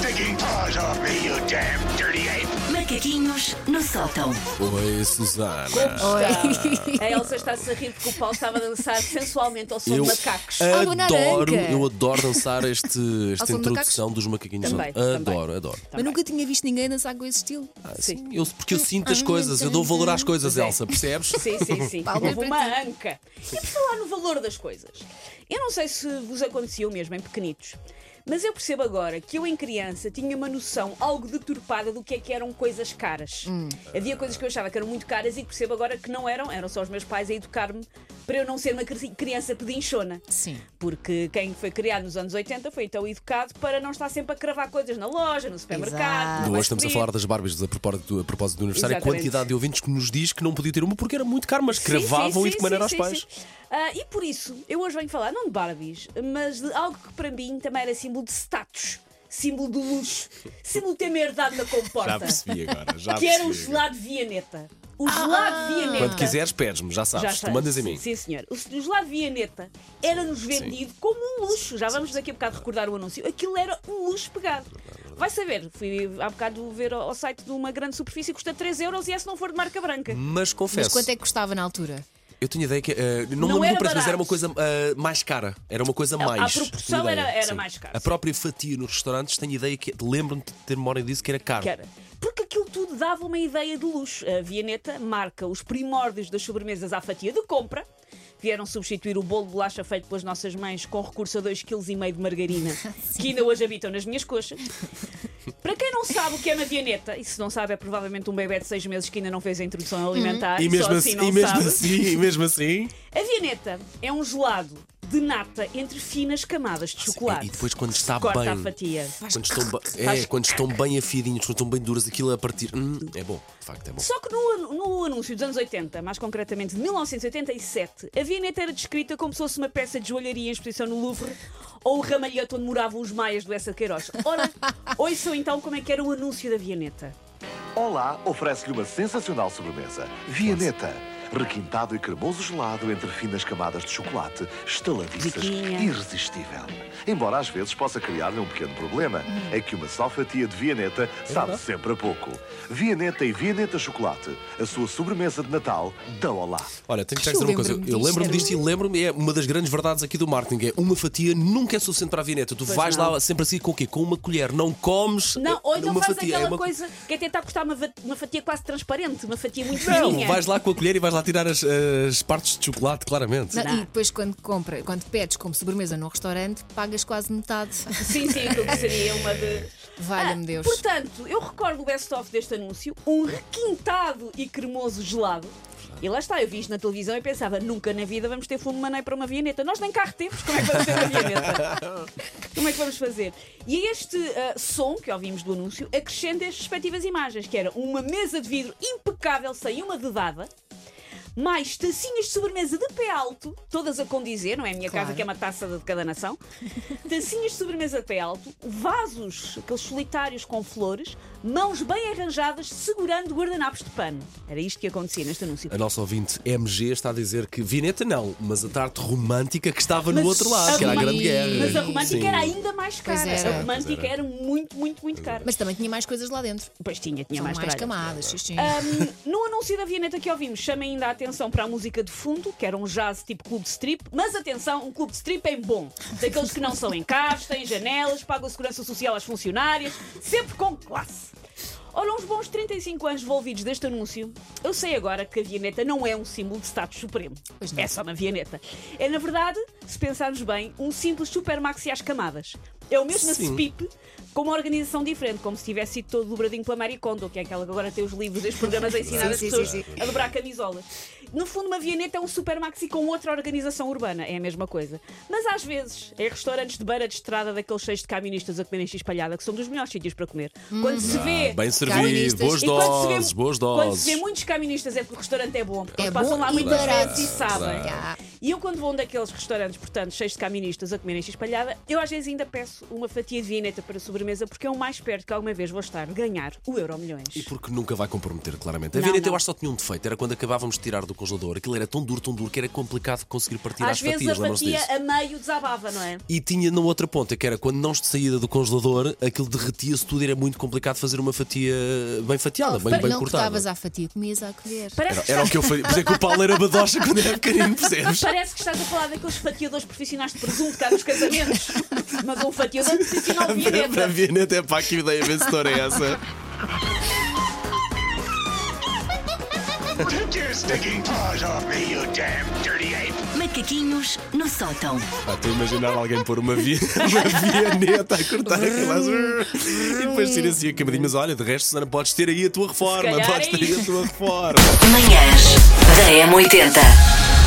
sticking paws off me, you damn dirty ape! Macaquinhos no sótão. Oi, Susana. Oi. A Elsa está-se a rir porque o Paulo estava a dançar sensualmente ao som Eu de macacos. Adoro, eu adoro dançar este, esta introdução dos macaquinhos. Também, adoro, também. adoro. Mas nunca tinha visto ninguém dançar com esse estilo. Ah, sim, eu- porque eu sinto as coisas, eu dou valor às coisas. Elsa, percebes? Sim, sim, sim. Palmas Houve uma ti. anca. E por falar no valor das coisas, eu não sei se vos aconteceu mesmo em pequenitos, mas eu percebo agora que eu em criança tinha uma noção algo deturpada do que é que eram coisas caras. Hum. Havia coisas que eu achava que eram muito caras e que percebo agora que não eram, eram só os meus pais a educar-me para eu não ser uma cri- criança pedinchona. Sim. Porque quem foi criado nos anos 80 foi então educado para não estar sempre a cravar coisas na loja, no supermercado. Hoje estamos a falar das Barbies a propósito, a propósito do aniversário. A Exatamente. quantidade de ouvintes que nos diz que não podia ter uma porque era muito caro, mas Sim, cravavam sim, e de que sim, maneira sim, aos sim, pais. Sim. Ah, e por isso, eu hoje venho falar não de Barbies, mas de algo que para mim também era símbolo de status, símbolo de luxo, símbolo de ter uma herdade na comporta. Já percebi agora, já que era o gelado Vianeta. O gelado Vianeta. Quando quiseres, pedes-me, já sabes. Já tu sei. mandas em mim. Sim, senhor. O, gelado Vianeta era-nos vendido como um luxo. Já vamos daqui a bocado recordar o anúncio. Aquilo era um luxo pegado. Vai saber, fui há bocado ver ao ao site de uma grande superfície, custa 3 euros e é se não for de marca branca. Mas confesso, Mas quanto é que custava na altura? Eu tinha ideia que. eh, não me Não lembro do preço, mas era uma coisa eh, mais cara. Era uma coisa A- a mais. proporção tinha ideia, era- era sim. mais cara, A própria fatia nos restaurantes, tenho ideia que. Lembro-me de ter memória disso que era caro. Que era. Porque aquilo tudo dava uma ideia de luxo. A Vianeta marca os primórdios das sobremesas à fatia de compra. Vieram substituir o bolo de bolacha feito pelas nossas mães com recurso a 2,5 kg de margarina, que ainda hoje habitam nas minhas coxas. Para quem não sabe o que é uma Vianeta, e se não sabe, é provavelmente um bebê de 6 meses que ainda não fez a introdução alimentar. E mesmo só assim, assim não e mesmo assim, e mesmo assim. A Vianeta é um gelado de nata entre finas camadas de chocolate. E depois quando está Corta bem. a fatia. Quando estão, ba- é, quando estão bem afiadinhos, quando estão bem duras, aquilo a partir. Hum, é bom, de facto é bom. Só que no, anu- no anúncio dos anos 80, mais concretamente de 1987, a Vianeta era descrita como se fosse uma peça de joalharia em exposição no Louvre ou o ramalhete onde moravam os maias do Essa Queiroz. Ora, ouçam então como é que era o anúncio da Vianeta. Olá oferece-lhe uma sensacional sobremesa. Vianeta. Requintado e cremoso gelado entre finas camadas de chocolate, estaladiças, Diquinha. irresistível. Embora às vezes possa criar-lhe um pequeno problema, é que uma só fatia de Vianeta sabe sempre a pouco. Vianeta e Vianeta Chocolate, a sua sobremesa de Natal, da Olá. Olha, tenho que dizer uma coisa. Eu lembro-me disto e lembro-me, é uma das grandes verdades aqui do marketing: é uma fatia nunca é suficiente para a vineta. Tu Pois vais não. lá sempre assim com o quê? Com uma colher, não comes. Não, ou então uma faz fatia. aquela é uma... coisa que é tentar cortar uma, uma fatia quase transparente, uma fatia muito Não, fininha. vais lá com a colher e vais lá tirar as, as partes de chocolate, claramente. Não. E depois quando compra, quando pedes como sobremesa num restaurante, pagas quase metade. Sim, sim, aquilo que seria uma de. Valha-me Ah, Deus. Portanto, eu recordo o best-of deste anúncio, um requintado e cremoso gelado. E lá está, eu vi isto na televisão e pensava, nunca na vida vamos ter fumo maneiro para uma vianeta. Nós nem carro temos, como é que vamos ter uma vianeta? como é que vamos fazer? E este ah, som que ouvimos do anúncio acrescenta as respectivas imagens, que era uma mesa de vidro impecável, sem uma dedada, mais tacinhas de sobremesa de pé alto, todas a condizer, não é a minha casa Claro. que é uma taça de cada nação. Tacinhas de sobremesa de pé alto, vasos, aqueles solitários com flores, mãos bem arranjadas, segurando guardanapos de pano. Era isto que acontecia neste anúncio. A nossa ouvinte MG está a dizer que vineta não, mas a tarte romântica que estava no Mas outro lado, que era a Grande Guerra. Mas a romântica Sim. era ainda mais cara. Era. A romântica era. era muito, muito, muito cara. Mas também tinha mais coisas lá dentro. Pois tinha, tinha São mais, mais, camadas, sim, sim. Um, no anúncio da Vianeta que ouvimos, chama ainda a atenção para a música de fundo, que era um jazz tipo clube de strip, mas atenção, um clube de strip é bom. Daqueles que não são em casa, têm janelas, pagam a segurança social às funcionárias, sempre com classe. Ora, uns bons 35 anos envolvidos deste anúncio, eu sei agora que a Vianeta não é um símbolo de status supremo. É só uma Vianeta. É, na verdade, se pensarmos bem, um simples super maxi às camadas. É o mesmo Sim. SPIP com uma organização diferente, como se tivesse sido todo dobradinho pela Marie Kondo, que é aquela que agora tem os livros e os programas a ensinar Sim, as sim, pessoas sim, a dobrar camisolas. No fundo, uma Vianeta é um super maxi com outra organização urbana, é a mesma coisa. Mas às vezes, é restaurantes de beira de estrada daqueles cheios de caministas a comerem espalhada, que são dos melhores sítios para comer. Quando se vê. Ah, Bem servido, boas quando se vê- doses, boas Quando se doses. vê muitos caministas é porque o restaurante é bom, porque É eles passam bom lá muitas barato. vezes e sabem. E eu, quando vou a um daqueles restaurantes, portanto, cheios de caministas a comerem espalhada, eu às vezes ainda peço uma fatia de vineta para sobremesa, porque é o mais perto que alguma vez vou estar de ganhar o Euro Milhões. E porque nunca vai comprometer, claramente. A Não, vineta eu não. acho que só tinha um defeito, era quando acabávamos de tirar do congelador, aquilo era tão duro, tão duro que era complicado conseguir partir às, Às vezes fatias, a fatia disso? a meio desabava, não é? E tinha na outra ponta, que era quando não de saída do congelador, aquilo derretia-se tudo e era muito complicado fazer uma fatia bem fatiada, bem, bem não cortada. cortavas à fatia, comias à colher. Era, era o que eu fazia. Por que o Paulo era badocha quando era pequenino, percebes? Parece que estás a falar daqueles fatiadores profissionais de presunto que há nos casamentos. Mas um fatiador profissional de Para. Vianeta é para que ideia vencedora é essa. Take your stinking paws off me, you damn dirty ape! Macaquinhos no sótão. Pá, Estou a imaginar alguém pôr uma, via, uma vianeta a cortar aquilo assim, e depois tira assim a camadinha. Mas olha, de resto, Susana, podes ter aí a tua reforma. Podes é ter aí a tua reforma. Manhãs da M80.